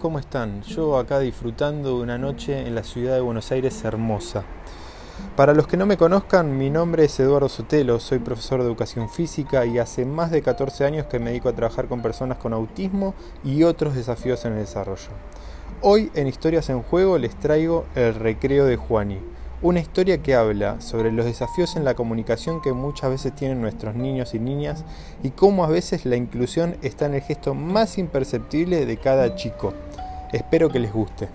¿cómo están? Yo acá disfrutando de una noche en la ciudad de Buenos Aires hermosa. Para los que no me conozcan, mi nombre es Eduardo Sotelo, soy profesor de educación física y hace más de 14 años que me dedico a trabajar con personas con autismo y otros desafíos en el desarrollo. Hoy en Historias en Juego les traigo El Recreo de Juani, una historia que habla sobre los desafíos en la comunicación que muchas veces tienen nuestros niños y niñas y cómo a veces la inclusión está en el gesto más imperceptible de cada chico. Espero que les guste.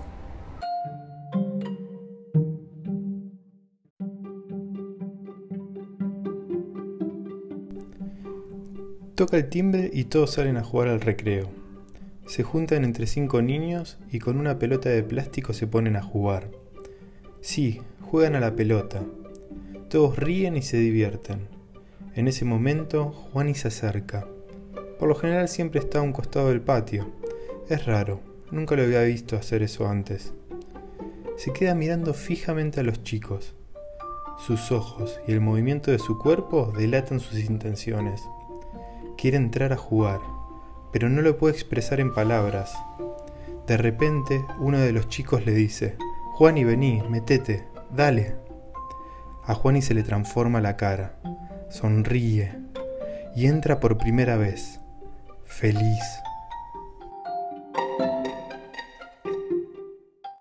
Toca el timbre y todos salen a jugar al recreo. Se juntan entre cinco niños y con una pelota de plástico se ponen a jugar. Sí, juegan a la pelota. Todos ríen y se divierten. En ese momento, Juani se acerca. Por lo general siempre está a un costado del patio. Es raro, nunca lo había visto hacer eso antes. Se queda mirando fijamente a los chicos. Sus ojos y el movimiento de su cuerpo delatan sus intenciones. Quiere entrar a jugar, pero no lo puede expresar en palabras. De repente, uno de los chicos le dice, Juani, vení, metete. Dale. A Juani se le transforma la cara, sonríe y entra por primera vez, feliz.